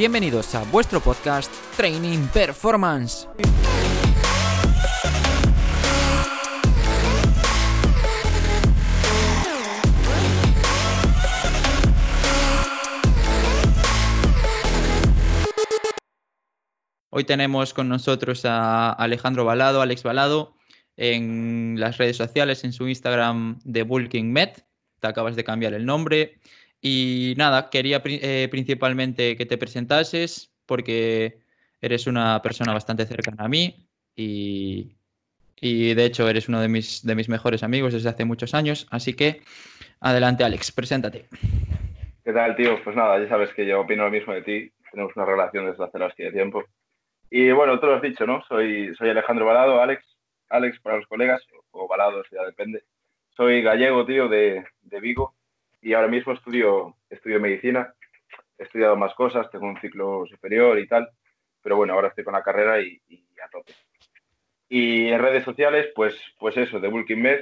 Bienvenidos a vuestro podcast Training Performance. Hoy tenemos con nosotros a Alejandro Balado, Alex Balado, en las redes sociales, en su Instagram de Bulking Med. Te acabas de cambiar el nombre. Y nada, quería eh, principalmente que te presentases porque eres una persona bastante cercana a mí y, de hecho eres uno de mis, mejores amigos desde hace muchos años. Así que adelante Alex, preséntate. ¿Qué tal, tío? Pues nada, ya sabes que yo opino lo mismo de ti. Tenemos una relación desde hace bastante tiempo. Y bueno, tú lo has dicho, ¿no? Soy, soy Alejandro Balado, Alex, Alex para los colegas, o Balado, ya depende. Soy gallego, tío, de, de Vigo y ahora mismo estudio, estudio medicina. He estudiado más cosas, tengo un ciclo superior y tal, pero bueno, ahora estoy con la carrera y, a tope. Y en redes sociales, pues, pues eso, de Bulking Med,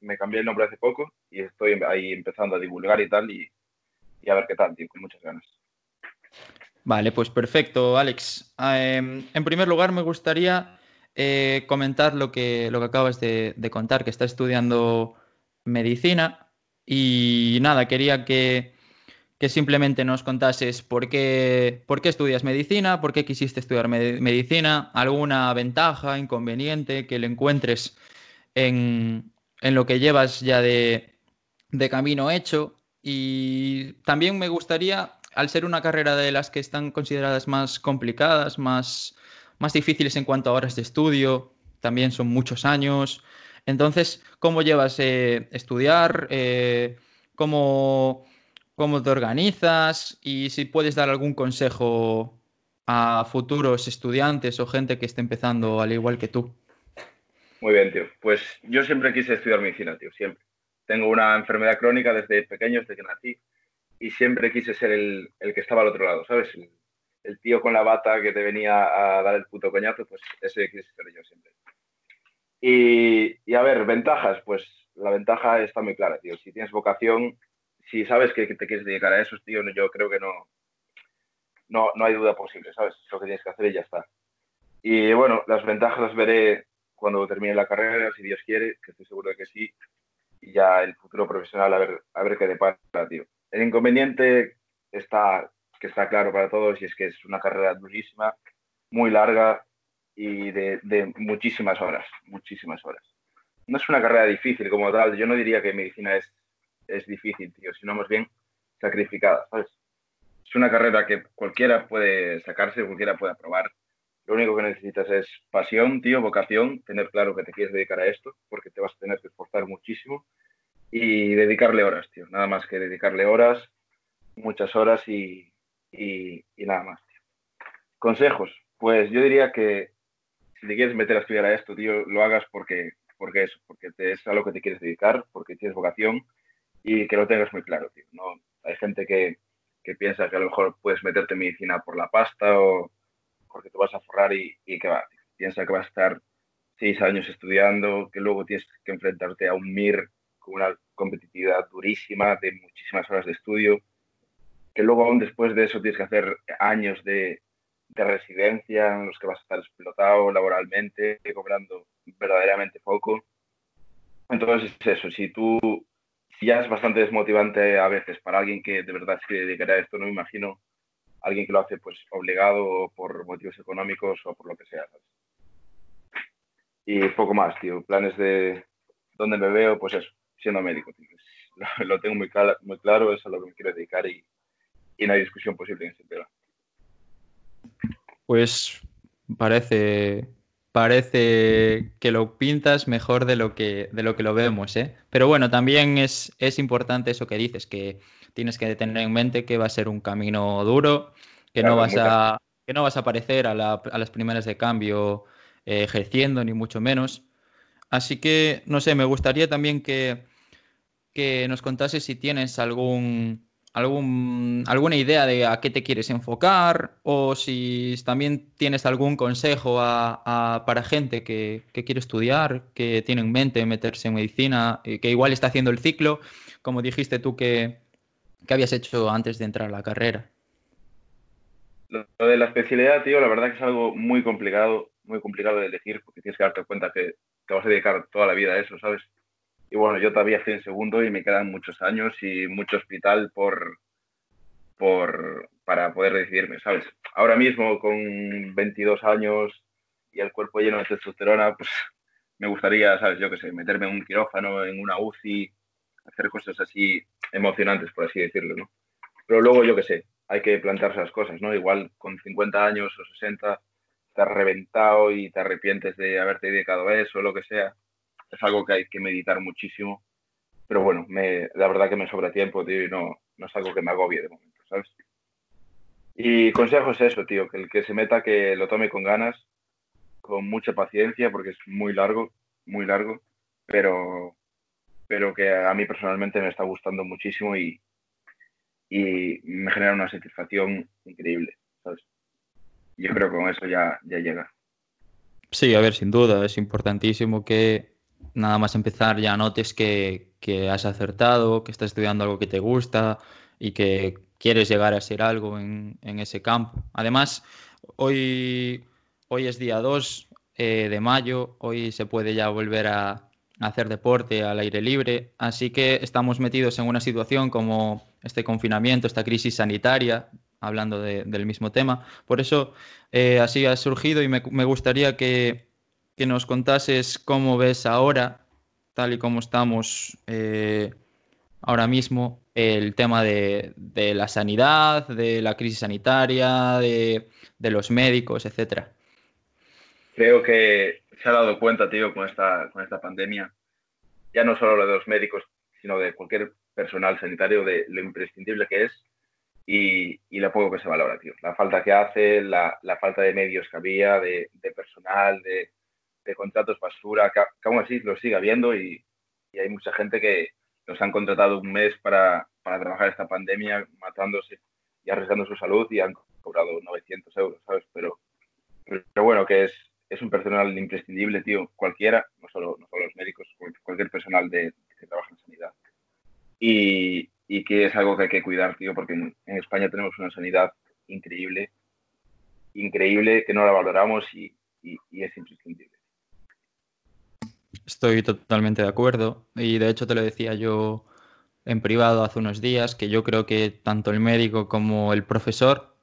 me cambié el nombre hace poco y estoy ahí empezando a divulgar y tal y, y a ver qué tal, tío, con muchas ganas. Vale, pues perfecto, Alex. Em, en primer lugar, me gustaría eh, comentar lo que, lo que acabas de, de, contar, que estás estudiando medicina. Y nada, quería que, simplemente nos contases por qué, por qué estudias medicina, por qué quisiste estudiar medicina, alguna ventaja, inconveniente que le encuentres en, lo que llevas ya de, camino hecho. Y también me gustaría, al ser una carrera de las que están consideradas más complicadas, más, más difíciles en cuanto a horas de estudio, también son muchos años, entonces, ¿cómo llevas eh, estudiar? Eh, ¿cómo, te organizas? Y si puedes dar algún consejo a futuros estudiantes o gente que esté empezando al igual que tú. Muy bien, tío. Pues yo siempre quise estudiar medicina, tío, siempre. Tengo una enfermedad crónica desde pequeño, desde que nací, y siempre quise ser el, que estaba al otro lado, ¿sabes? El, el, tío con la bata que te venía a dar el puto coñazo, pues ese quise ser yo siempre. Y, a ver, ventajas, pues la ventaja está muy clara, tío. Si tienes vocación, si sabes que te quieres dedicar a eso, tío, yo creo que no, no, no hay duda posible, ¿sabes? Es lo que tienes que hacer y ya está. Y bueno, las ventajas las veré cuando termine la carrera, si Dios quiere, que estoy seguro de que sí, y ya el futuro profesional a ver, a ver qué depara, tío. El inconveniente está, que está claro para todos y es que es una carrera durísima, muy larga, y de, muchísimas horas, muchísimas horas. No es una carrera difícil como tal, yo no diría que medicina es, es difícil, tío, sino más bien sacrificada, ¿sabes? Es una carrera que cualquiera puede sacarse, cualquiera puede aprobar. Lo único que necesitas es pasión, tío, vocación, tener claro que te quieres dedicar a esto, porque te vas a tener que esforzar muchísimo y dedicarle horas, tío. Nada más que dedicarle horas, muchas horas y, y, y nada más, tío. Consejos. Pues yo diría que si te quieres meter a estudiar a esto, tío, lo hagas porque, porque eso, porque te, es a lo que te quieres dedicar, porque tienes vocación y que lo tengas muy claro, tío. ¿no? Hay gente que, que piensa que a lo mejor puedes meterte en medicina por la pasta o porque te vas a forrar y, y que va. Piensa que vas a estar seis años estudiando, que luego tienes que enfrentarte a un MIR con una competitividad durísima de muchísimas horas de estudio, que luego aún después de eso tienes que hacer años de, de residencia en los que vas a estar explotado laboralmente, cobrando verdaderamente poco. Entonces es eso, si tú ya es bastante desmotivante a veces para alguien que de verdad se quiere dedicar a esto, no me imagino alguien que lo hace pues obligado por motivos económicos o por lo que sea. Y poco más, tío. Planes de dónde me veo, pues eso, siendo médico. Lo, tengo muy, muy claro, es a lo que me quiero dedicar y, y no hay discusión posible en ese tema. Pues parece, parece que lo pintas mejor de lo que, de lo, que lo vemos, ¿eh? Pero bueno, también es, es importante eso que dices, que tienes que tener en mente que va a ser un camino duro, que, no, vas a, que no vas a aparecer a, las primeras de cambio eh, ejerciendo, ni mucho menos. Así que, no sé, me gustaría también que, que nos contases si tienes algún, algún, alguna idea de a qué te quieres enfocar o si también tienes algún consejo para gente que, quiere estudiar, que tiene en mente meterse en medicina, y que igual está haciendo el ciclo, como dijiste tú que, habías hecho antes de entrar a la carrera. Lo, de la especialidad, tío, la verdad que es algo muy complicado, muy complicado de elegir, porque tienes que darte cuenta que te vas a dedicar toda la vida a eso, ¿sabes? Y bueno, yo todavía estoy en segundo y me quedan muchos años y mucho hospital por, por, para poder decidirme, ¿sabes? Ahora mismo, con 22 años y el cuerpo lleno de testosterona, pues me gustaría, ¿sabes? Yo qué sé, meterme en un quirófano, en una UCI, hacer cosas así emocionantes, por así decirlo, ¿no? Pero luego, yo qué sé, hay que plantearse las cosas, ¿no? Igual con 50 años o 60 estás reventado y te arrepientes de haberte dedicado a eso o lo que sea. Es algo que hay que meditar muchísimo. Pero bueno, me, la verdad que me sobra tiempo, tío, y no, no es algo que me agobie de momento, ¿sabes? Y consejo es eso, tío, que el que se meta que lo tome con ganas, con mucha paciencia, porque es muy largo, muy largo, pero, pero que a mí personalmente me está gustando muchísimo y, y me genera una satisfacción increíble, ¿sabes? Yo creo que con eso ya, ya llega. Sí, a ver, sin duda, es importantísimo que nada más empezar ya notes que, que has acertado, que estás estudiando algo que te gusta y que quieres llegar a ser algo en, en ese campo. Además, hoy, hoy es día 2 eh, de mayo, hoy se puede ya volver a, hacer deporte al aire libre, así que estamos metidos en una situación como este confinamiento, esta crisis sanitaria, hablando del mismo tema. Por eso eh, así ha surgido y me, gustaría que, nos contases cómo ves ahora, tal y como estamos eh, ahora mismo, el tema de, la sanidad, de la crisis sanitaria, de, los médicos, etcétera. Creo que se ha dado cuenta, tío, con esta, con esta pandemia, ya no solo lo de los médicos, sino de cualquier personal sanitario, de lo imprescindible que es y, y lo poco que se valora, tío. La falta que hace, la, la falta de medios que había, de, de personal, de, de, contratos basura, que, aún así lo sigue habiendo y, y hay mucha gente que, nos han contratado un mes para, para trabajar esta pandemia, matándose y arriesgando su salud y han cobrado 900 euros, ¿sabes? Pero, pero bueno, que es, es un personal imprescindible, tío, cualquiera, no solo, no solo los médicos, cualquier personal de, que trabaja en sanidad. Y, y, que es algo que hay que cuidar, tío, porque en, España tenemos una sanidad increíble, increíble, que no la valoramos y, y es imprescindible. Estoy totalmente de acuerdo y de hecho te lo decía yo en privado hace unos días que yo creo que tanto el médico como el profesor,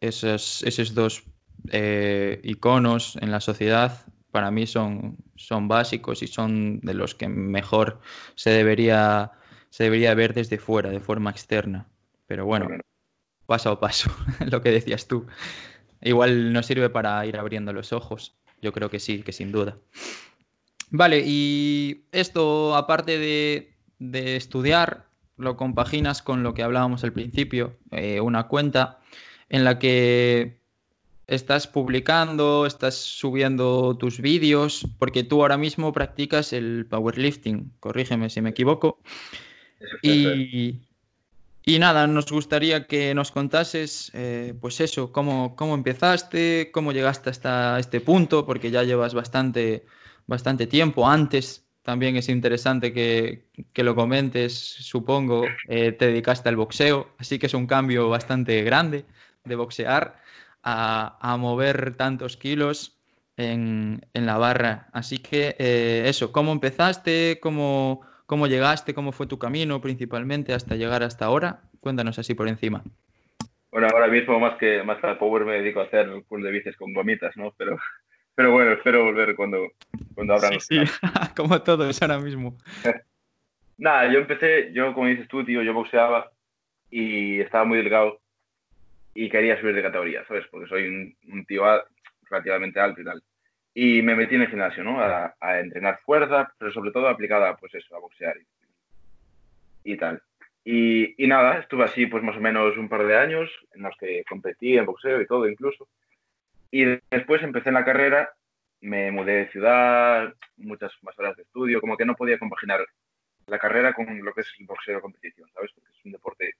esos, esos dos eh, iconos en la sociedad, para mí son, son básicos y son de los que mejor se debería, se debería ver desde fuera, de forma externa. Pero bueno, paso a paso, lo que decías tú. Igual nos sirve para ir abriendo los ojos. Yo creo que sí, que sin duda. Vale, y esto, aparte de, estudiar, lo compaginas con lo que hablábamos al principio, eh, una cuenta en la que estás publicando, estás subiendo tus vídeos, porque tú ahora mismo practicas el powerlifting, corrígeme si me equivoco. Y, y nada, nos gustaría que nos contases, eh, pues eso, cómo, cómo empezaste, cómo llegaste hasta este punto, porque ya llevas bastante bastante tiempo. Antes también es interesante que, lo comentes, supongo, eh, te dedicaste al boxeo, así que es un cambio bastante grande de boxear a, mover tantos kilos en, la barra. Así que eh, eso, ¿cómo empezaste? ¿Cómo, ¿Cómo llegaste? ¿Cómo fue tu camino principalmente hasta llegar hasta ahora? Cuéntanos así por encima. Bueno, ahora mismo más que más que al power me dedico a hacer full de bicis con gomitas, ¿no? Pero pero bueno, espero volver cuando, cuando abran sí, sí. como todo es ahora mismo. Nada, yo empecé, yo como dices tú, tío, yo boxeaba y estaba muy delgado y quería subir de categoría, ¿sabes? Porque soy un, un tío relativamente alto y tal. Y me metí en el gimnasio, ¿no? A, a, entrenar fuerza, pero sobre todo aplicada, pues eso, a boxear y, y tal. Y, y, nada, estuve así pues más o menos un par de años en los que competí en boxeo y todo incluso. Y después empecé en la carrera, me mudé de ciudad, muchas más horas de estudio, como que no podía compaginar la carrera con lo que es el boxeo de competición, ¿sabes? Porque es un deporte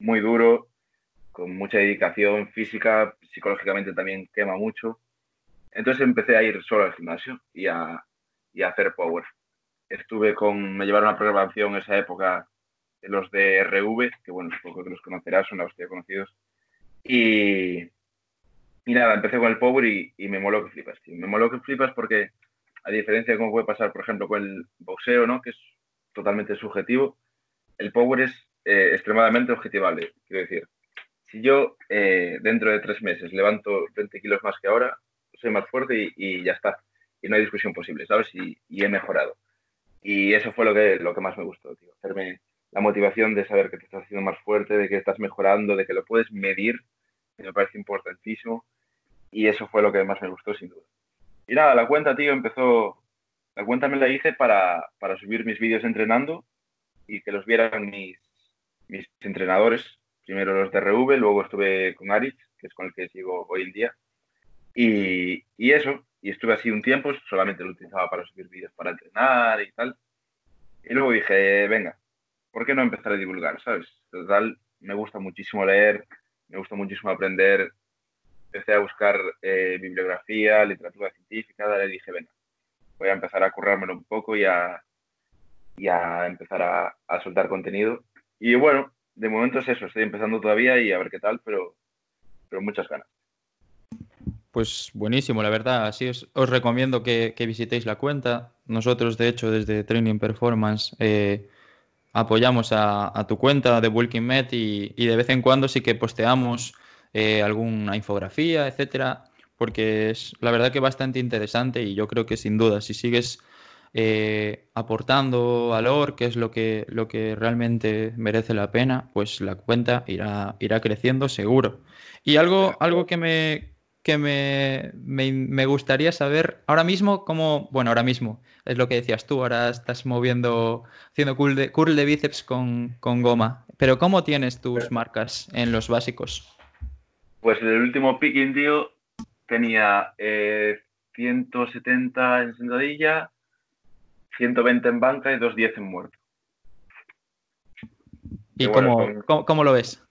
muy duro, con mucha dedicación física, psicológicamente también quema mucho. Entonces empecé a ir solo al gimnasio y a, y a hacer power. Estuve con, me llevaron a programación esa época los de RV, que bueno, supongo que los conocerás, son los que conocidos. Y, y nada, empecé con el power y, me moló que flipas, tío. Me moló que flipas porque, a diferencia de cómo puede pasar, por ejemplo, con el boxeo, ¿no? Que es totalmente subjetivo, el power es eh, extremadamente objetivable. Quiero decir, si yo eh, dentro de tres meses levanto 20 kilos más que ahora, soy más fuerte y, ya está. Y no hay discusión posible, ¿sabes? Y, he mejorado. Y eso fue lo que, lo que más me gustó, tío. Hacerme la motivación de saber que te estás haciendo más fuerte, de que estás mejorando, de que lo puedes medir, me parece importantísimo. Y eso fue lo que más me gustó, sin duda. Y nada, la cuenta, tío, empezó. La cuenta me la hice para, para subir mis vídeos entrenando y que los vieran mis, mis entrenadores. Primero los de RV, luego estuve con Aritz, que es con el que sigo hoy en día. Y, y eso, y estuve así un tiempo, solamente lo utilizaba para subir vídeos para entrenar y tal. Y luego dije, venga, ¿por qué no empezar a divulgar? ¿Sabes? Total, me gusta muchísimo leer, me gusta muchísimo aprender. Empecé a buscar eh, bibliografía, literatura científica, y dije, venga, voy a empezar a currármelo un poco y a, y a empezar a, a soltar contenido. Y bueno, de momento es eso, estoy empezando todavía y a ver qué tal, pero, pero muchas ganas. Pues buenísimo, la verdad. Así os, os recomiendo que, visitéis la cuenta. Nosotros, de hecho, desde Training Performance eh, apoyamos a, tu cuenta de Bulking Met y, de vez en cuando sí que posteamos eh, alguna infografía, etcétera, porque es la verdad que bastante interesante y yo creo que sin duda, si sigues eh, aportando valor, que es lo que, lo que realmente merece la pena, pues la cuenta irá, irá creciendo seguro. Y algo, algo que me, que me, me, gustaría saber ahora mismo, cómo, bueno, ahora mismo es lo que decías tú, ahora estás moviendo, haciendo curl de, curl de bíceps con, con, goma, pero ¿cómo tienes tus marcas en los básicos? Pues el último picking, tío, tenía 170 eh, en sentadilla, 120 en banca y 210 en muerto. ¿Y cómo, lo ves?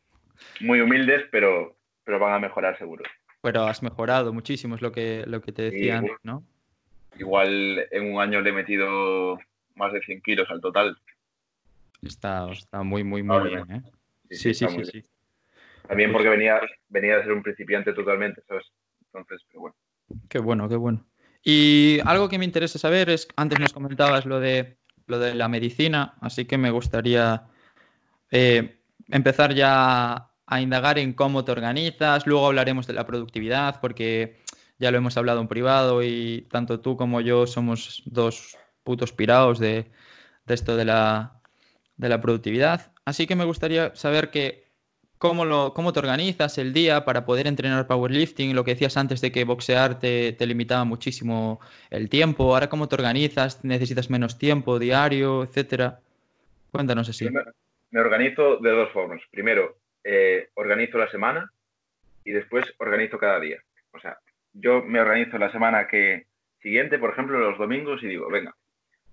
Muy humildes, pero, pero van a mejorar seguro. Pero has mejorado muchísimo, es lo que, lo que te decía antes, ¿no? Igual en un año le he metido más de 100 kilos al total. Está, está muy, muy, muy bien, ¿eh? Sí, sí, sí, sí, También porque venía, venía de ser un principiante totalmente, ¿sabes? Entonces, pero bueno. Qué bueno, qué bueno. Y algo que me interesa saber es, antes nos comentabas lo de, lo de la medicina, así que me gustaría eh, empezar ya a indagar en cómo te organizas, luego hablaremos de la productividad, porque ya lo hemos hablado en privado y tanto tú como yo somos dos putos pirados de, esto de la, de la productividad. Así que me gustaría saber que cómo, te organizas el día para poder entrenar powerlifting, lo que decías antes de que boxear te, limitaba muchísimo el tiempo, ahora cómo te organizas, necesitas menos tiempo diario, etcétera. Cuéntanos así. Me, organizo de dos formas. Primero, eh, organizo la semana y después organizo cada día. O sea, yo me organizo la semana que siguiente, por ejemplo, los domingos y digo, venga,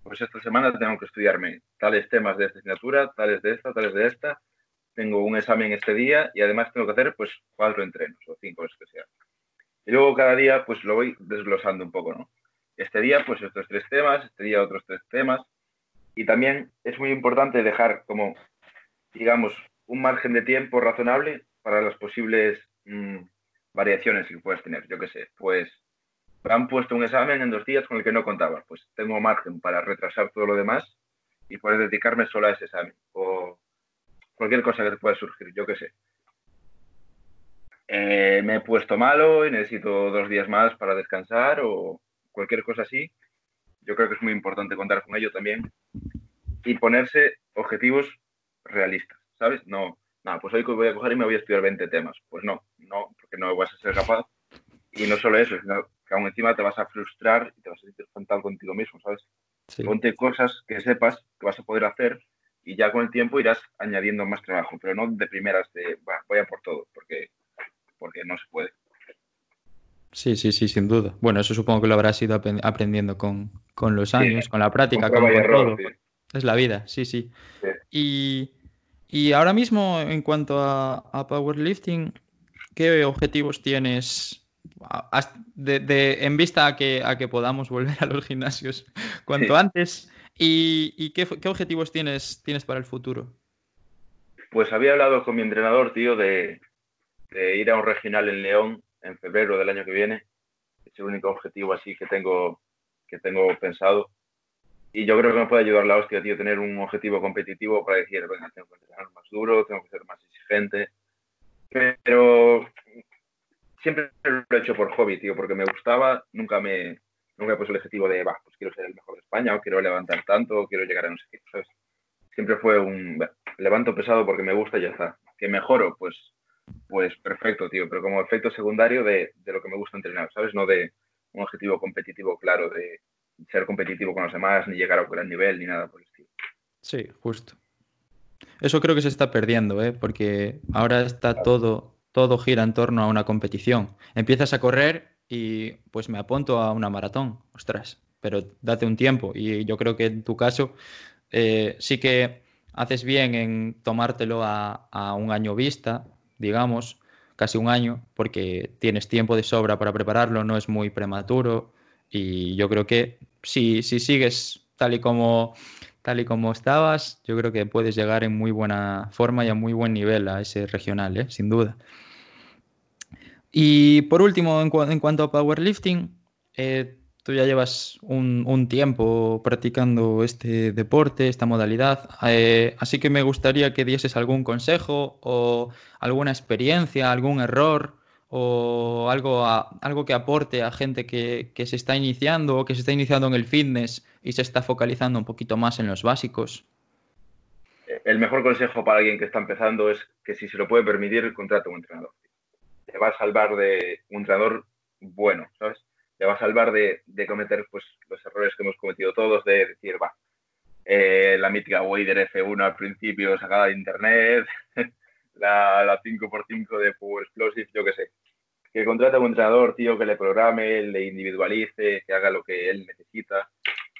pues esta semana tengo que estudiarme tales temas de esta asignatura, tales de esta, tales de esta, tengo un examen este día y además tengo que hacer pues cuatro entrenos o cinco, los que sea. Y luego cada día pues lo voy desglosando un poco, ¿no? Este día pues estos tres temas, este día otros tres temas. Y también es muy importante dejar como, digamos, un margen de tiempo razonable para las posibles mm, variaciones que puedas tener. Yo qué sé, pues me han puesto un examen en dos días con el que no contaba. Pues tengo margen para retrasar todo lo demás y poder dedicarme solo a ese examen. O cualquier cosa que te pueda surgir, yo qué sé. Eh, me he puesto malo y necesito dos días más para descansar o cualquier cosa así. Yo creo que es muy importante contar con ello también y ponerse objetivos realistas, ¿sabes? No, nada, pues hoy voy a coger y me voy a estudiar 20 temas. Pues no, no, porque no vas a ser capaz. Y no solo eso, sino que aún encima te vas a frustrar y te vas a sentir fatal contigo mismo, ¿sabes? Ponte cosas que sepas que vas a poder hacer y ya con el tiempo irás añadiendo más trabajo, pero no de primeras de voy a por todo, porque, porque no se puede. Sí, sí, sí, sin duda. Bueno, eso supongo que lo habrás ido aprendiendo con, los años, con la práctica, con, todo. Es la vida, sí, sí. Y, ahora mismo, en cuanto a, powerlifting, ¿qué objetivos tienes de, en vista a que, a que podamos volver a los gimnasios cuanto antes? ¿Y, qué, objetivos tienes, tienes para el futuro? Pues había hablado con mi entrenador, tío, de, ir a un regional en León en febrero del año que viene. Es el único objetivo así que tengo, que tengo pensado. Y yo creo que me puede ayudar la hostia, tío, tener un objetivo competitivo para decir, venga, tengo que entrenar más duro, tengo que ser más exigente. Pero siempre lo he hecho por hobby, tío, porque me gustaba, nunca me, nunca he puesto el objetivo de, va, pues quiero ser el mejor de España, o quiero levantar tanto, o quiero llegar a no sé qué, ¿sabes? Siempre fue un, levanto pesado porque me gusta y ya está. Que mejoro, pues, pues perfecto, tío, pero como efecto secundario de, de lo que me gusta entrenar, ¿sabes? No de un objetivo competitivo claro de ser competitivo con los demás, ni llegar a un gran nivel, ni nada por el estilo. Sí, justo. Eso creo que se está perdiendo, ¿eh? porque ahora está todo, todo gira en torno a una competición. Empiezas a correr y pues me apunto a una maratón, ostras, pero date un tiempo. Y yo creo que en tu caso eh, sí que haces bien en tomártelo a, a, un año vista, digamos, casi un año, porque tienes tiempo de sobra para prepararlo, no es muy prematuro. Y yo creo que si, si sigues tal y como tal y como estabas, yo creo que puedes llegar en muy buena forma y a muy buen nivel a ese regional, ¿eh? sin duda. Y por último, en, cuanto a powerlifting, eh, tú ya llevas un, tiempo practicando este deporte, esta modalidad, eh, así que me gustaría que dieses algún consejo o alguna experiencia, algún error o algo, algo que aporte a gente que, que, se está iniciando o que se está iniciando en el fitness y se está focalizando un poquito más en los básicos? El mejor consejo para alguien que está empezando es que si se lo puede permitir, contrate un entrenador te va a salvar de un entrenador bueno, ¿sabes? Te va a salvar de, de cometer pues, los errores que hemos cometido todos, de decir, va, eh, la mítica Wader F1 al principio sacada de internet, la, la 5x5 de Power Explosive, yo qué sé. Que contrate a un entrenador, tío, que le programe, le individualice, que haga lo que él necesita.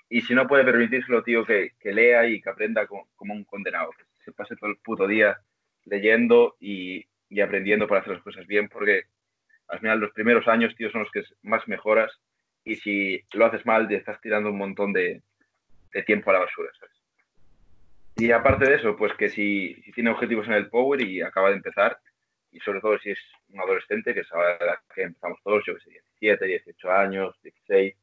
Y si no puede permitírselo, tío, que, que lea y que aprenda como, como un condenado. Que se pase todo el puto día leyendo y, y aprendiendo para hacer las cosas bien, porque al final los primeros años, tío, son los que más mejoras y si lo haces mal, te estás tirando un montón de, de tiempo a la basura, ¿sabes? Y aparte de eso, pues que si, si, tiene objetivos en el Power y acaba de empezar, y sobre todo si es un adolescente, que es ahora que empezamos todos, yo que sé, 17, 18 años, 16,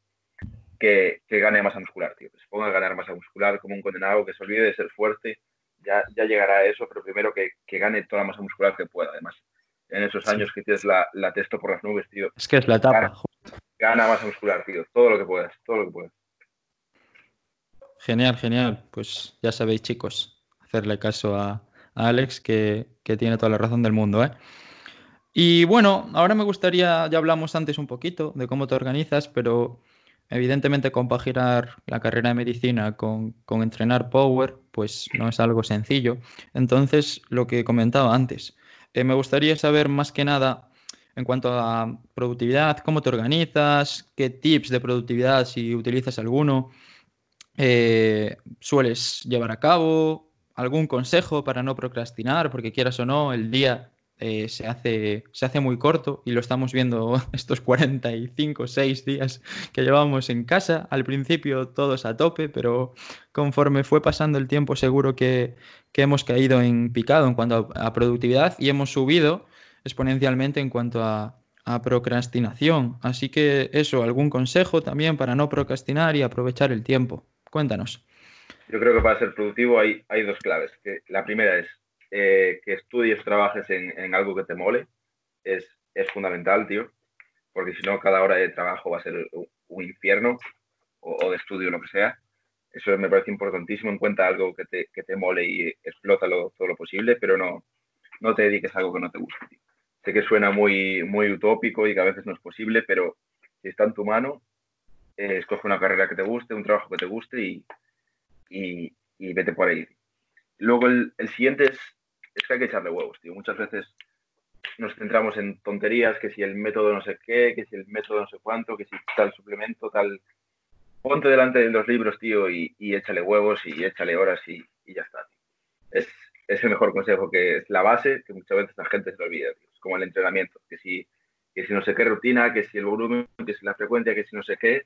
que, que gane masa muscular, tío, que se ponga a ganar masa muscular como un condenado, que se olvide de ser fuerte, ya, ya llegará a eso, pero primero que, que, gane toda la masa muscular que pueda, además. En esos años que tienes la, la, testo por las nubes, tío. Es que es la etapa. Gana, gana, masa muscular, tío. Todo lo que puedas, todo lo que puedas. Genial, genial. Pues ya sabéis, chicos, hacerle caso a, a Alex, que, que, tiene toda la razón del mundo, ¿eh? Y bueno, ahora me gustaría, ya hablamos antes un poquito de cómo te organizas, pero Evidentemente, compaginar la carrera de medicina con, con, entrenar power, pues no es algo sencillo. Entonces, lo que comentaba antes, eh, me gustaría saber más que nada en cuanto a productividad, cómo te organizas, qué tips de productividad, si utilizas alguno, eh, sueles llevar a cabo, algún consejo para no procrastinar, porque quieras o no, el día eh, se, hace, se hace muy corto y lo estamos viendo estos 45, 6 días que llevamos en casa. Al principio todos a tope, pero conforme fue pasando el tiempo seguro que, que hemos caído en picado en cuanto a, a, productividad y hemos subido exponencialmente en cuanto a, a procrastinación. Así que eso, algún consejo también para no procrastinar y aprovechar el tiempo. Cuéntanos. Yo creo que para ser productivo hay, hay dos claves. Que la primera es eh, que estudies, trabajes en, en, algo que te mole, es, es fundamental, tío, porque si no, cada hora de trabajo va a ser un infierno, o, o de estudio, lo que sea. Eso me parece importantísimo. Encuentra algo que te, que te mole y explótalo todo lo posible, pero no, no te dediques a algo que no te guste. Tío. Sé que suena muy, muy utópico y que a veces no es posible, pero si está en tu mano, eh, escoge una carrera que te guste, un trabajo que te guste y, y, y vete por ahí. Luego el, el, siguiente es es que hay que echarle huevos, tío. Muchas veces nos centramos en tonterías, que si el método no sé qué, que si el método no sé cuánto, que si tal suplemento, tal... Ponte delante de los libros, tío, y, y échale huevos y échale horas y, y ya está. Tío. Es, es, el mejor consejo, que es la base, que muchas veces la gente se olvida, tío. Es como el entrenamiento, que si, que si no sé qué rutina, que si el volumen, que si la frecuencia, que si no sé qué,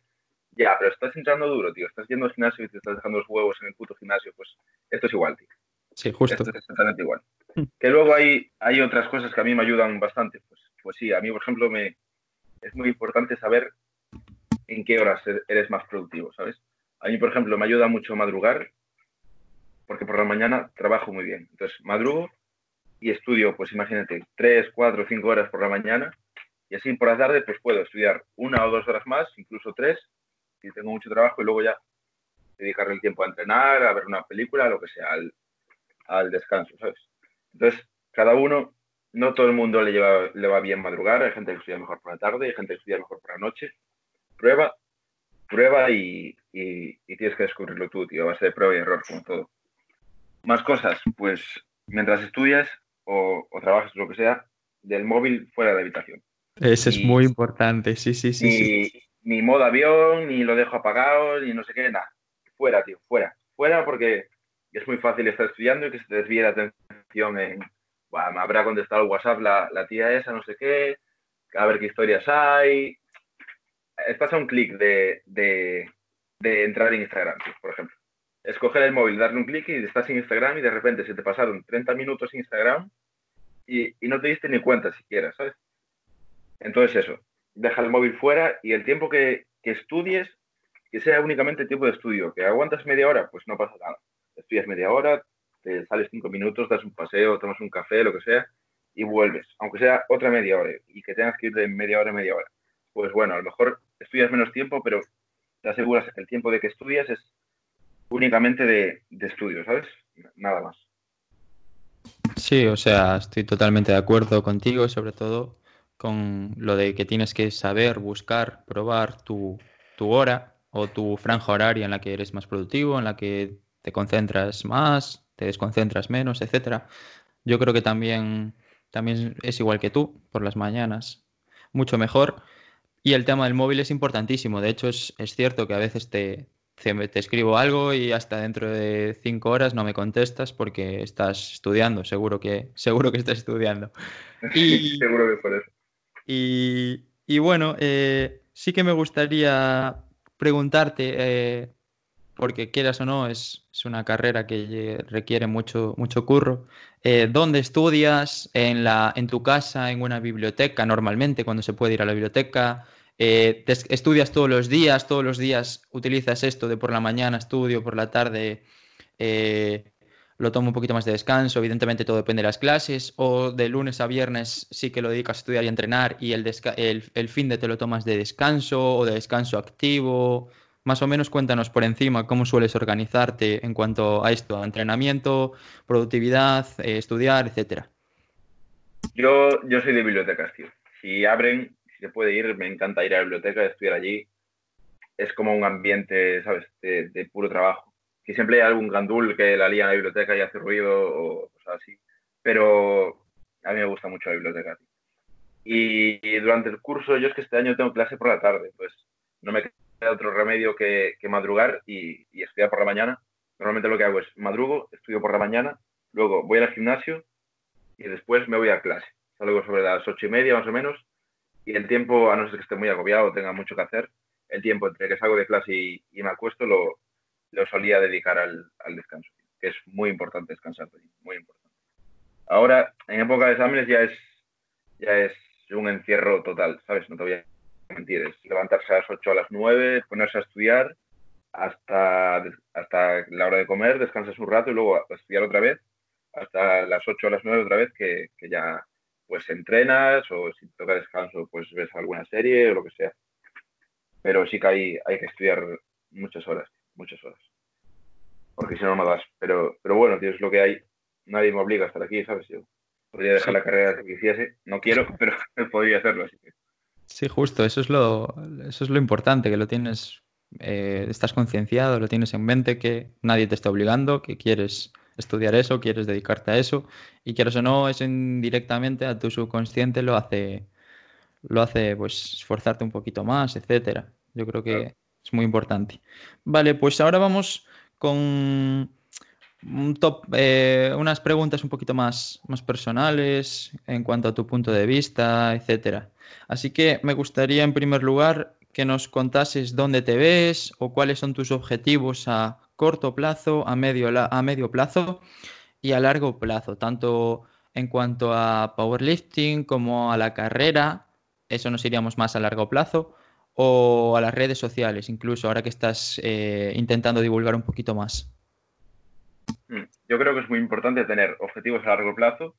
ya, pero estás entrando duro, tío. Estás yendo al gimnasio y te estás dejando los huevos en el puto gimnasio, pues esto es igual, tío. Sí, justo. Esto es exactamente igual. Que luego hay, hay otras cosas que a mí me ayudan bastante, pues pues sí, a mí, por ejemplo, me, es muy importante saber en qué horas e-, eres más productivo, ¿sabes? A mí, por ejemplo, me ayuda mucho madrugar, porque por la mañana trabajo muy bien. Entonces, madrugo y estudio, pues imagínate, tres, cuatro, cinco horas por la mañana, y así por la tarde, pues puedo estudiar una o dos horas más, incluso tres, si tengo mucho trabajo, y luego ya dedicarle el tiempo a entrenar, a ver una película, lo que sea, al, al descanso, ¿sabes? Entonces, cada uno, no todo el mundo le, lleva, le va bien madrugar, hay gente que estudia mejor por la tarde, hay gente que estudia mejor por la noche. Prueba, prueba y, y, tienes que descubrirlo tú, tío, a base de prueba y error, como todo. Más cosas, pues mientras estudias o, o trabajas, lo que sea, del móvil fuera de la habitación. Eso es muy importante, sí, sí, sí. Ni, sí. ni modo avión, ni lo dejo apagado, ni no sé qué, nada. Fuera, tío, fuera. Fuera porque es muy fácil estar estudiando y que se te desvíe la atención en, me habrá contestado el WhatsApp la, la, tía esa, no sé qué, a ver qué historias hay. Estás a un clic de, de, de, entrar en Instagram, por ejemplo. Escoger el móvil, darle un clic y estás en Instagram y de repente se te pasaron 30 minutos en Instagram y, y no te diste ni cuenta siquiera, ¿sabes? Entonces eso, deja el móvil fuera y el tiempo que, que estudies, que sea únicamente tiempo de estudio. Que aguantas media hora, pues no pasa nada. Estudias media hora, te sales cinco minutos, das un paseo, tomas un café, lo que sea, y vuelves, aunque sea otra media hora y que tengas que ir de media hora a media hora. Pues bueno, a lo mejor estudias menos tiempo, pero te aseguras que el tiempo de que estudias es únicamente de, de estudio, ¿sabes? Nada más. Sí, o sea, estoy totalmente de acuerdo contigo, sobre todo con lo de que tienes que saber, buscar, probar tu, tu hora o tu franja horaria en la que eres más productivo, en la que te concentras más, te desconcentras menos, etcétera. Yo creo que también, también es igual que tú, por las mañanas, mucho mejor. Y el tema del móvil es importantísimo. De hecho, es, es cierto que a veces te, te, escribo algo y hasta dentro de cinco horas no me contestas porque estás estudiando. Seguro que, seguro que estás estudiando. Y, seguro que por eso. Y, y bueno, eh, sí que me gustaría preguntarte, eh, porque quieras o no, es, es una carrera que requiere mucho, mucho curro. Eh, ¿Dónde estudias? ¿En, la, ¿En tu casa? ¿En una biblioteca? Normalmente, cuando se puede ir a la biblioteca. Eh, ¿Estudias todos los días? ¿Todos los días utilizas esto de por la mañana estudio, por la tarde eh, lo tomo un poquito más de descanso? Evidentemente todo depende de las clases. ¿O de lunes a viernes sí que lo dedicas a estudiar y entrenar y el, el, el fin de te lo tomas de descanso o de descanso activo? Más o menos cuéntanos por encima cómo sueles organizarte en cuanto a esto, a entrenamiento, productividad, eh, estudiar, etcétera. Yo, yo soy de bibliotecas, tío. Si abren, si se puede ir, me encanta ir a la biblioteca, estudiar allí. Es como un ambiente, ¿sabes?, de, puro trabajo. Que siempre hay algún gandul que la lía en la biblioteca y hace ruido o cosas así. Pero a mí me gusta mucho la biblioteca. Y, y durante el curso, yo es que este año tengo clase por la tarde, pues no me otro remedio que, madrugar y, estudiar por la mañana. Normalmente lo que hago es madrugo, estudio por la mañana, luego voy al gimnasio y después me voy a clase. Salgo sobre las ocho y media más o menos y el tiempo, a no ser que esté muy agobiado o tenga mucho que hacer, el tiempo entre que salgo de clase y, me acuesto lo, lo solía dedicar al, descanso, que es muy importante descansar, muy importante. Ahora, en época de exámenes ya es, ya es un encierro total, ¿sabes? No te voy a mentir, es levantarse a las 8 a las 9, ponerse a estudiar hasta, hasta la hora de comer, descansas un rato y luego a estudiar otra vez hasta las 8 a las 9 otra vez que, que ya pues entrenas o si toca descanso pues ves alguna serie o lo que sea. Pero sí que hay, hay que estudiar muchas horas, muchas horas. Porque si no, no das. Pero, pero bueno, tío, es lo que hay. Nadie me obliga a estar aquí, ¿sabes? Yo podría dejar la carrera que quisiese. No quiero, pero podría hacerlo. Así que Sí, justo, eso es lo, eso es lo importante, que lo tienes, eh, estás concienciado, lo tienes en mente, que nadie te está obligando, que quieres estudiar eso, quieres dedicarte a eso, y quieres o no, es indirectamente a tu subconsciente lo hace, lo hace pues esforzarte un poquito más, etcétera. Yo creo que es muy importante. Vale, pues ahora vamos con un top, eh, unas preguntas un poquito más, más personales en cuanto a tu punto de vista, etcétera. Así que me gustaría en primer lugar que nos contases dónde te ves o cuáles son tus objetivos a corto plazo, a medio, a medio plazo y a largo plazo, tanto en cuanto a powerlifting, como a la carrera, eso nos iríamos más a largo plazo, o a las redes sociales, incluso ahora que estás eh, intentando divulgar un poquito más? Mm, yo creo que es muy importante tener objetivos a largo plazo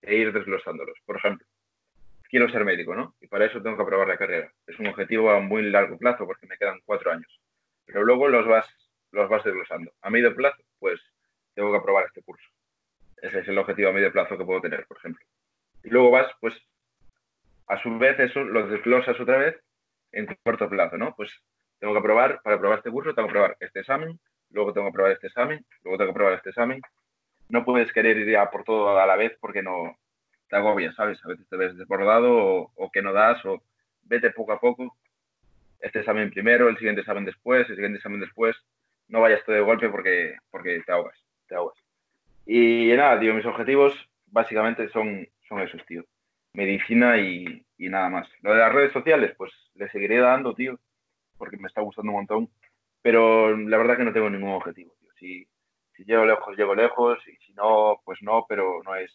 e ir desglosándolos. Por ejemplo, quiero ser médico, ¿no? Y para eso tengo que aprobar la carrera. Es un objetivo a muy largo plazo porque me quedan cuatro años. Pero luego los vas, los vas desglosando. A medio plazo, pues tengo que aprobar este curso. Ese es el objetivo a medio plazo que puedo tener, por ejemplo. Y luego vas, pues, a su vez eso lo desglosas otra vez en corto plazo, ¿no? Pues tengo que aprobar, para aprobar este curso, tengo que aprobar este examen, luego tengo que aprobar este examen, luego tengo que aprobar este examen. No puedes querer ir a por todo a la vez porque no te agobias, ¿sabes? A veces te ves desbordado o, que no das o vete poco a poco. Este examen primero, el siguiente examen después, el siguiente examen después. No vayas todo de golpe porque, porque te ahogas, te ahogas. Y nada, tío, mis objetivos básicamente son, son esos, tío. Medicina y, y nada más. Lo de las redes sociales, pues le seguiré dando, tío, porque me está gustando un montón. Pero la verdad que no tengo ningún objetivo, tío. Si, si llego lejos, llego lejos, y si no, pues no, pero no es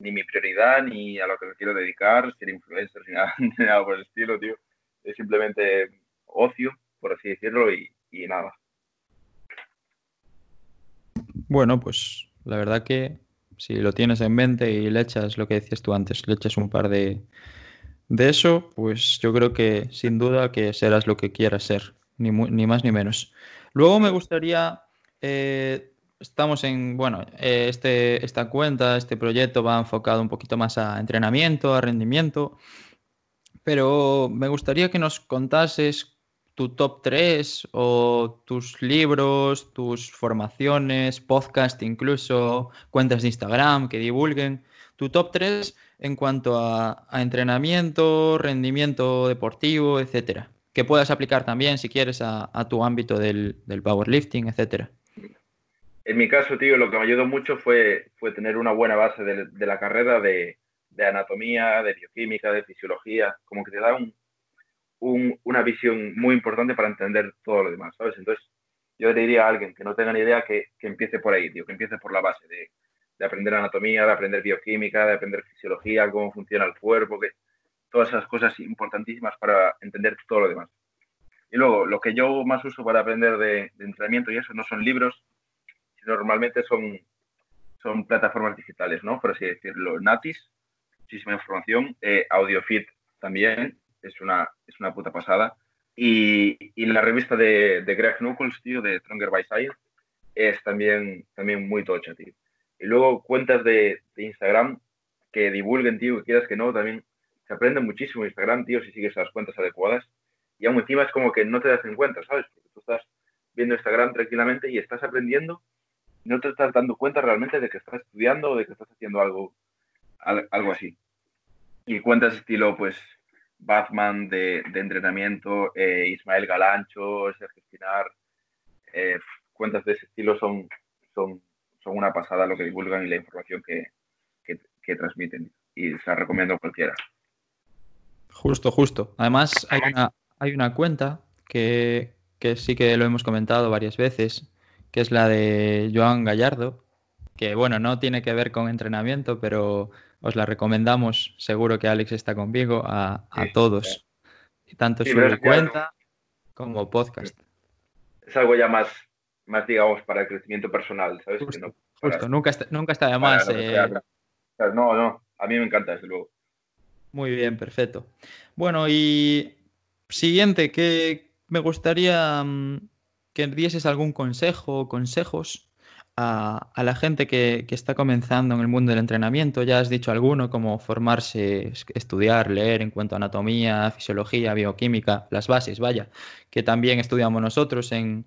ni mi prioridad, ni a lo que me quiero dedicar, ser influencer, ni nada, ni nada por el estilo, tío. Es simplemente ocio, por así decirlo, y, y nada. Bueno, pues la verdad que si lo tienes en mente y le echas lo que decías tú antes, le echas un par de, de eso, pues yo creo que sin duda que serás lo que quieras ser, ni, ni más ni menos. Luego me gustaría, eh, estamos en, bueno, eh, este, esta cuenta, este proyecto va enfocado un poquito más a entrenamiento, a rendimiento, pero me gustaría que nos contases tu top 3 o tus libros, tus formaciones, podcast incluso, cuentas de Instagram que divulguen, tu top 3 en cuanto a, entrenamiento, rendimiento deportivo, etcétera. Que puedas aplicar también, si quieres, a, tu ámbito del, powerlifting, etcétera. En mi caso, tío, lo que me ayudó mucho fue, tener una buena base de, la carrera de, anatomía, de bioquímica, de fisiología, como que te da una visión muy importante para entender todo lo demás, ¿sabes? Entonces, yo le diría a alguien que no tenga ni idea que, empiece por ahí, tío, que empiece por la base de aprender anatomía, de aprender bioquímica, de aprender fisiología, cómo funciona el cuerpo, que todas esas cosas importantísimas para entender todo lo demás. Y luego, lo que yo más uso para aprender de, entrenamiento y eso no son libros, sino normalmente son, son plataformas digitales, ¿no? Por así decirlo. Natis, muchísima información. Eh, AudioFit también, es una, es una puta pasada. Y, y la revista de, de Greg Knuckles, tío, de Stronger by Science, es también, también muy tocha, tío. Y luego cuentas de, Instagram que divulguen, tío, que quieras que no, también se aprende muchísimo Instagram, tío, si sigues las cuentas adecuadas. Y aún encima es como que no te das en cuenta, ¿sabes? Porque tú estás viendo Instagram tranquilamente y estás aprendiendo no te estás dando cuenta realmente de que estás estudiando o de que estás haciendo algo, algo así. Y cuentas estilo, pues, Batman de, entrenamiento, eh, Ismael Galancho, Sergio Espinar, eh, cuentas de ese estilo son, son son una pasada lo que divulgan y la información que, transmiten. Y se la recomiendo a cualquiera. Justo, justo. Además, hay una, hay una cuenta que, sí que lo hemos comentado varias veces, que es la de Joan Gallardo, que bueno, no tiene que ver con entrenamiento, pero os la recomendamos, seguro que Alex está conmigo, a, todos. Y tanto su cuenta como podcast. Es algo ya más, más, digamos, para el crecimiento personal, ¿sabes? Justo, nunca, está, nunca está de más. Eh. No, no, a mí me encanta, desde luego. Muy bien, perfecto. Bueno, y siguiente, que me gustaría mm, que dieses algún consejo o consejos a, la gente que, que, está comenzando en el mundo del entrenamiento. Ya has dicho alguno, como formarse, estudiar, leer en cuanto a anatomía, fisiología, bioquímica, las bases, vaya, que también estudiamos nosotros en,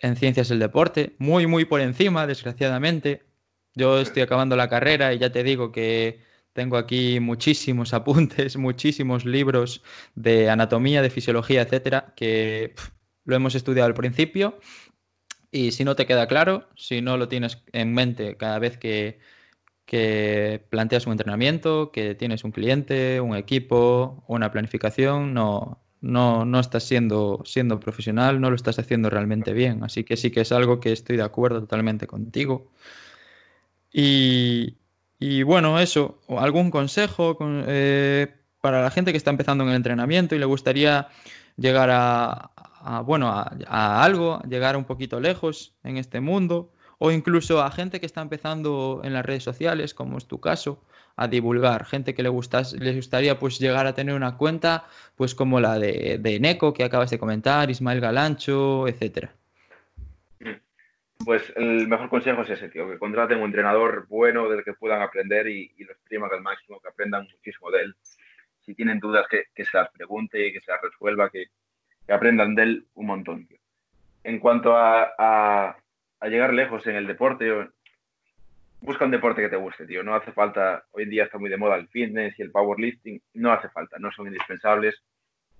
en ciencias del deporte, muy, muy por encima, desgraciadamente. Yo estoy acabando la carrera y ya te digo que tengo aquí muchísimos apuntes, muchísimos libros de anatomía, de fisiología, etcétera, que lo hemos estudiado al principio. Y si no te queda claro, si no lo tienes en mente cada vez que, que planteas un entrenamiento, que tienes un cliente, un equipo, una planificación, no, no, no estás siendo, siendo profesional, no lo estás haciendo realmente bien. Así que sí que es algo que estoy de acuerdo totalmente contigo. Y, Y bueno, eso, algún consejo eh, para la gente que está empezando en el entrenamiento y le gustaría llegar a, bueno, a, algo, llegar un poquito lejos en este mundo, o incluso a gente que está empezando en las redes sociales, como es tu caso, a divulgar, gente que le gustas, les gustaría pues llegar a tener una cuenta pues como la de, de Neko que acabas de comentar, Ismael Galancho, etcétera. Pues el mejor consejo es ese, tío, que contraten un entrenador bueno del que puedan aprender y, y lo expriman al máximo, que aprendan muchísimo de él. Si tienen dudas, que, que se las pregunte, que se las resuelva, que, que aprendan de él un montón, tío. En cuanto a, a, a, llegar lejos en el deporte, busca un deporte que te guste, tío. No hace falta, hoy en día está muy de moda el fitness y el powerlifting, no hace falta, no son indispensables.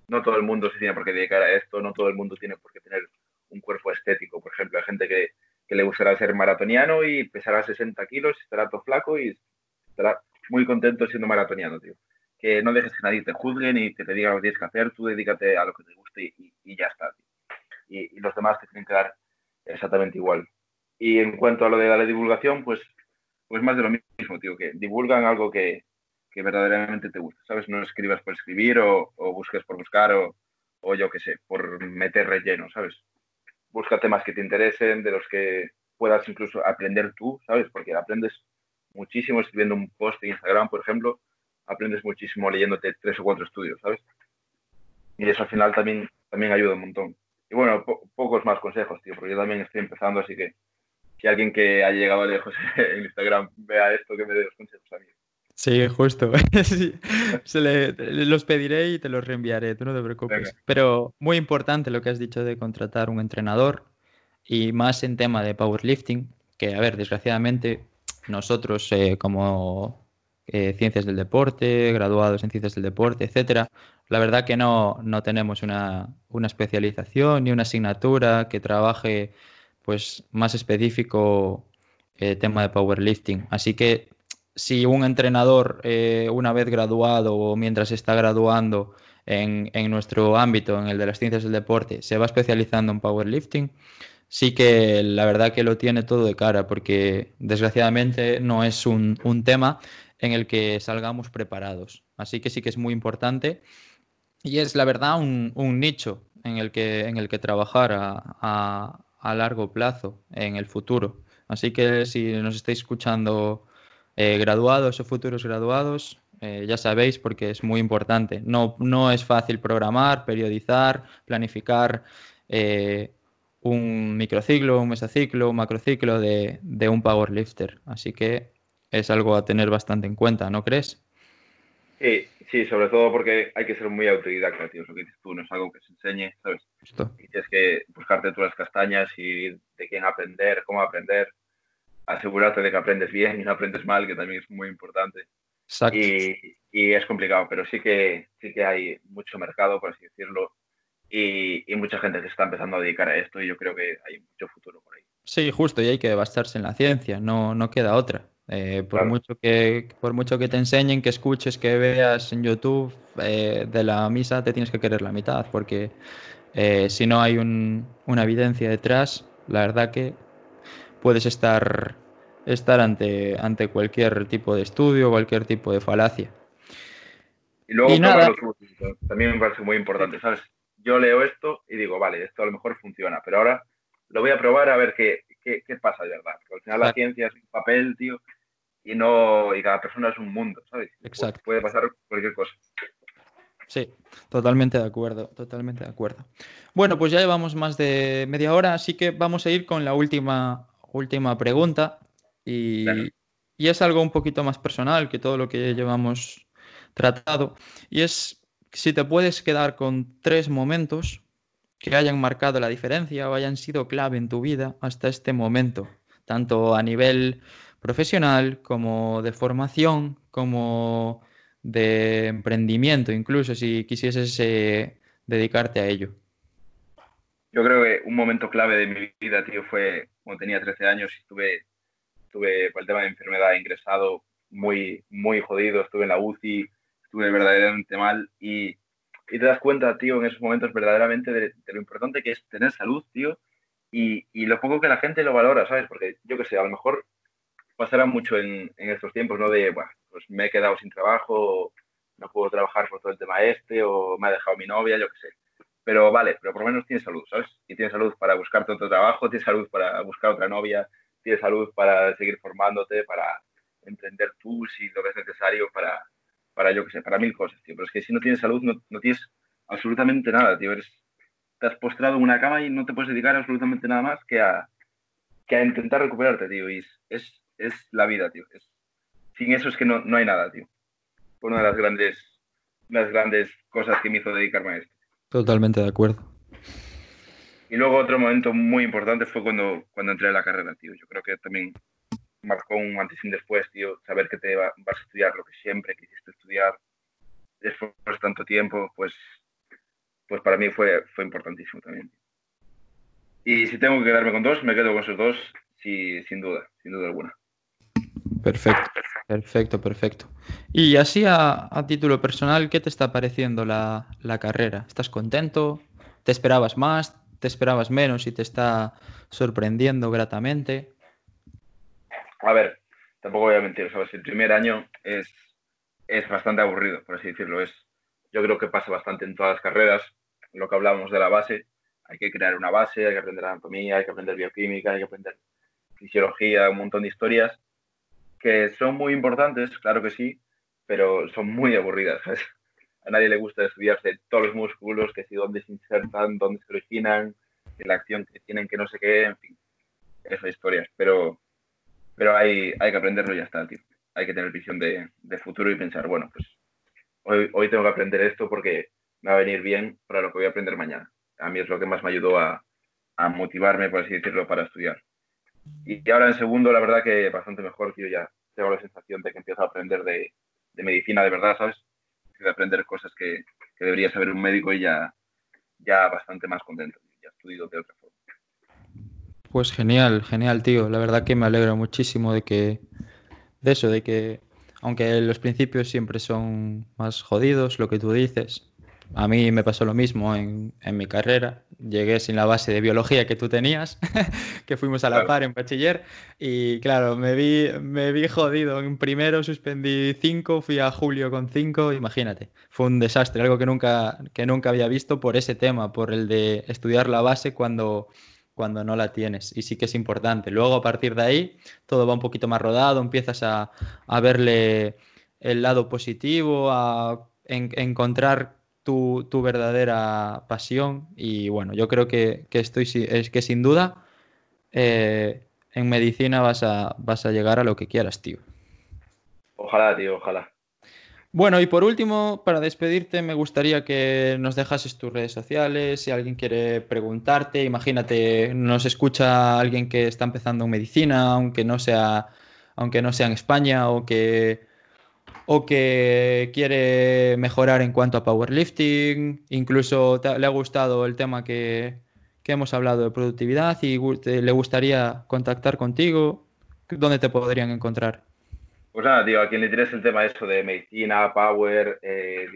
No todo el mundo se tiene por qué dedicar a esto, no todo el mundo tiene por qué tener un cuerpo estético. Por ejemplo, hay gente que que le gustará ser maratoniano y pesará 60 kilos, estará todo flaco y estará muy contento siendo maratoniano, tío. Que no dejes que nadie te juzgue ni que te diga lo que tienes que hacer, tú dedícate a lo que te guste y, ya está, tío. Y, los demás te tienen que dar exactamente igual. Y en cuanto a lo de la divulgación, pues, pues más de lo mismo, tío, que divulgan algo que, que verdaderamente te gusta, ¿sabes? No escribas por escribir o, o busques por buscar o, o yo qué sé, por meter relleno, ¿sabes? Busca temas que te interesen, de los que puedas incluso aprender tú, ¿sabes? Porque aprendes muchísimo escribiendo un post en Instagram, por ejemplo, aprendes muchísimo leyéndote tres o cuatro estudios, ¿sabes? Y eso al final también, también ayuda un montón. Y bueno, pocos más consejos, tío, porque yo también estoy empezando, así que si alguien que haya llegado lejos en Instagram vea esto, que me dé los consejos a mí. Sí, justo. Se los pediré y te los reenviaré, tú no te preocupes. Pero muy importante lo que has dicho de contratar un entrenador y más en tema de powerlifting, que a ver, desgraciadamente nosotros eh, como eh, ciencias del deporte, graduados en ciencias del deporte, etcétera, la verdad que no, no tenemos una, una especialización ni una asignatura que trabaje pues más específico eh, tema de powerlifting. Así que si un entrenador eh, una vez graduado o mientras está graduando en, nuestro ámbito, en el de las ciencias del deporte, se va especializando en powerlifting, sí que la verdad que lo tiene todo de cara, porque desgraciadamente no es un, tema en el que salgamos preparados. Así que sí que es muy importante y es la verdad un, nicho en el que, en el que trabajar a, a largo plazo en el futuro. Así que si nos estáis escuchando eh, graduados o futuros graduados, eh, ya sabéis, porque es muy importante. No, no es fácil programar, periodizar, planificar eh, un microciclo, un mesaciclo, un macrociclo de, de un powerlifter. Así que es algo a tener bastante en cuenta, ¿no crees? Sí, sí, sobre todo porque hay que ser muy autodidacta, tío. Eso que dices tú no es algo que se enseñe, ¿sabes? Y tienes que buscarte tú las castañas y de quién aprender, cómo aprender asegurarte de que aprendes bien y no aprendes mal, que también es muy importante. Y, y, es complicado, pero sí que, sí que hay mucho mercado, por así decirlo, y, y, mucha gente se está empezando a dedicar a esto y yo creo que hay mucho futuro por ahí. Sí, justo, y hay que basarse en la ciencia, no, no queda otra. Eh, por, mucho que, por mucho que te enseñen, que escuches, que veas en YouTube, eh, de la misa te tienes que querer la mitad, porque eh, si no hay un, una evidencia detrás, la verdad que puedes estar, estar ante, ante cualquier tipo de estudio, cualquier tipo de falacia. Y luego también me parece muy importante, ¿sabes? Yo leo esto y digo, vale, esto a lo mejor funciona, pero ahora lo voy a probar a ver qué, qué, qué pasa de verdad. Porque al final la ciencia es un papel, tío, y no y cada persona es un mundo, ¿sabes? Exacto. Puede pasar cualquier cosa. Sí, totalmente de acuerdo, totalmente de acuerdo. Bueno, pues ya llevamos más de media hora, así que vamos a ir con la última última pregunta. Y, es algo un poquito más personal que todo lo que llevamos tratado. Y es si te puedes quedar con tres momentos que hayan marcado la diferencia o hayan sido clave en tu vida hasta este momento, tanto a nivel profesional como de formación, como de emprendimiento, incluso si quisieses eh, dedicarte a ello. Yo creo que un momento clave de mi vida, tío, fue cuando tenía 13 años y estuve, estuve por el tema de enfermedad ingresado muy, muy jodido, estuve en la UCI, estuve verdaderamente mal y, y te das cuenta, tío, en esos momentos verdaderamente de, lo importante que es tener salud, tío, y, y, lo poco que la gente lo valora, ¿sabes? Porque yo qué sé, a lo mejor pasará mucho en, estos tiempos, ¿no? De, bueno, pues me he quedado sin trabajo, no puedo trabajar por todo el tema este, o me ha dejado mi novia, yo qué sé. Pero vale, pero por lo menos tienes salud, ¿sabes? Y tienes salud para buscarte otro trabajo, tienes salud para buscar otra novia, tienes salud para seguir formándote, para emprender tú si lo ves necesario, para, para yo qué sé, para mil cosas, tío. Pero es que si no tienes salud, no, no tienes absolutamente nada, tío. Eres, te has postrado en una cama y no te puedes dedicar absolutamente nada más que a, que a intentar recuperarte, tío. Y es, es, la vida, tío. sin eso es que no, no hay nada, tío. Fue una de las grandes, las grandes cosas que me hizo dedicarme a esto. Totalmente de acuerdo. Y luego otro momento muy importante fue cuando, cuando entré a la carrera, tío. Yo creo que también marcó un antes y un después, tío. Saber que te vas a estudiar lo que siempre quisiste estudiar después de tanto tiempo, pues, pues para mí fue, fue importantísimo también. Y si tengo que quedarme con dos, me quedo con esos dos, sí, sin duda, sin duda alguna. Perfecto, perfecto, perfecto. Y así a, título personal, ¿qué te está pareciendo la, la, carrera? ¿Estás contento? ¿Te esperabas más? ¿Te esperabas menos y te está sorprendiendo gratamente? A ver, tampoco voy a mentir, ¿sabes? El primer año es, es bastante aburrido, por así decirlo. Es, yo creo que pasa bastante en todas las carreras, lo que hablábamos de la base. Hay que crear una base, hay que aprender anatomía, hay que aprender bioquímica, hay que aprender fisiología, un montón de historias que son muy importantes, claro que sí, pero son muy aburridas. A nadie le gusta estudiarse todos los músculos, que si dónde se insertan, dónde se originan, la acción que tienen, que no sé qué, en fin, esas historias. Pero, pero hay, hay que aprenderlo y ya está, tío. Hay que tener visión de, de futuro y pensar, bueno, pues hoy, hoy tengo que aprender esto porque me va a venir bien para lo que voy a aprender mañana. A mí es lo que más me ayudó a, a motivarme, por así decirlo, para estudiar. Y ahora en segundo, la verdad que bastante mejor, tío, ya tengo la sensación de que empiezo a aprender de, medicina de verdad, ¿sabes? De aprender cosas que, debería saber un médico y ya, ya bastante más contento, ya estudiado de otra forma. Pues genial, genial, tío. La verdad que me alegro muchísimo de que, de eso, de que, aunque los principios siempre son más jodidos, lo que tú dices, a mí me pasó lo mismo en, mi carrera. Llegué sin la base de biología que tú tenías, que fuimos a la par en bachiller. Y claro, me vi, me vi jodido. En primero suspendí cinco, fui a julio con cinco. Imagínate, fue un desastre, algo que nunca, que nunca había visto por ese tema, por el de estudiar la base cuando, cuando no la tienes. Y sí que es importante. Luego, a partir de ahí, todo va un poquito más rodado, empiezas a, verle el lado positivo, a encontrar tu, verdadera pasión y bueno, yo creo que, estoy, es que sin duda eh, en medicina vas a, vas a llegar a lo que quieras, tío. Ojalá, tío, ojalá. Bueno, y por último, para despedirte, me gustaría que nos dejases tus redes sociales, si alguien quiere preguntarte, imagínate, nos escucha alguien que está empezando en medicina, aunque no sea, aunque no sea en España, o que o que quiere mejorar en cuanto a powerlifting, incluso le ha gustado el tema que, hemos hablado de productividad y le gustaría contactar contigo, ¿dónde te podrían encontrar? Pues nada, tío, a quien le interese el tema eso de medicina, power, eh,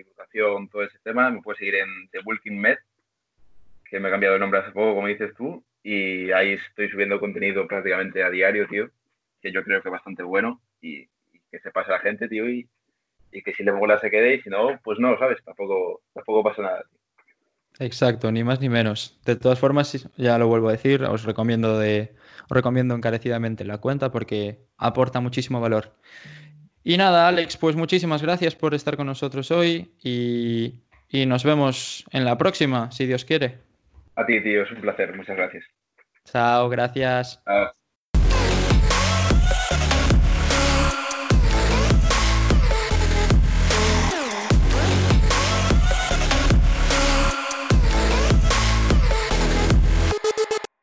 todo ese tema, me puede seguir en The Walking Med, que me he cambiado de nombre hace poco, como dices tú, y ahí estoy subiendo contenido prácticamente a diario, tío, que yo creo que es bastante bueno y, que se pase la gente, tío, y, y que si le mola se quede y si no, pues no, ¿sabes? Tampoco, tampoco pasa nada. Exacto, ni más ni menos. De todas formas, ya lo vuelvo a decir, os recomiendo, de, os recomiendo encarecidamente la cuenta porque aporta muchísimo valor. Y nada, Alex, pues muchísimas gracias por estar con nosotros hoy y, y nos vemos en la próxima, si Dios quiere. A ti, tío, es un placer. Muchas gracias. Chao, gracias. Chao.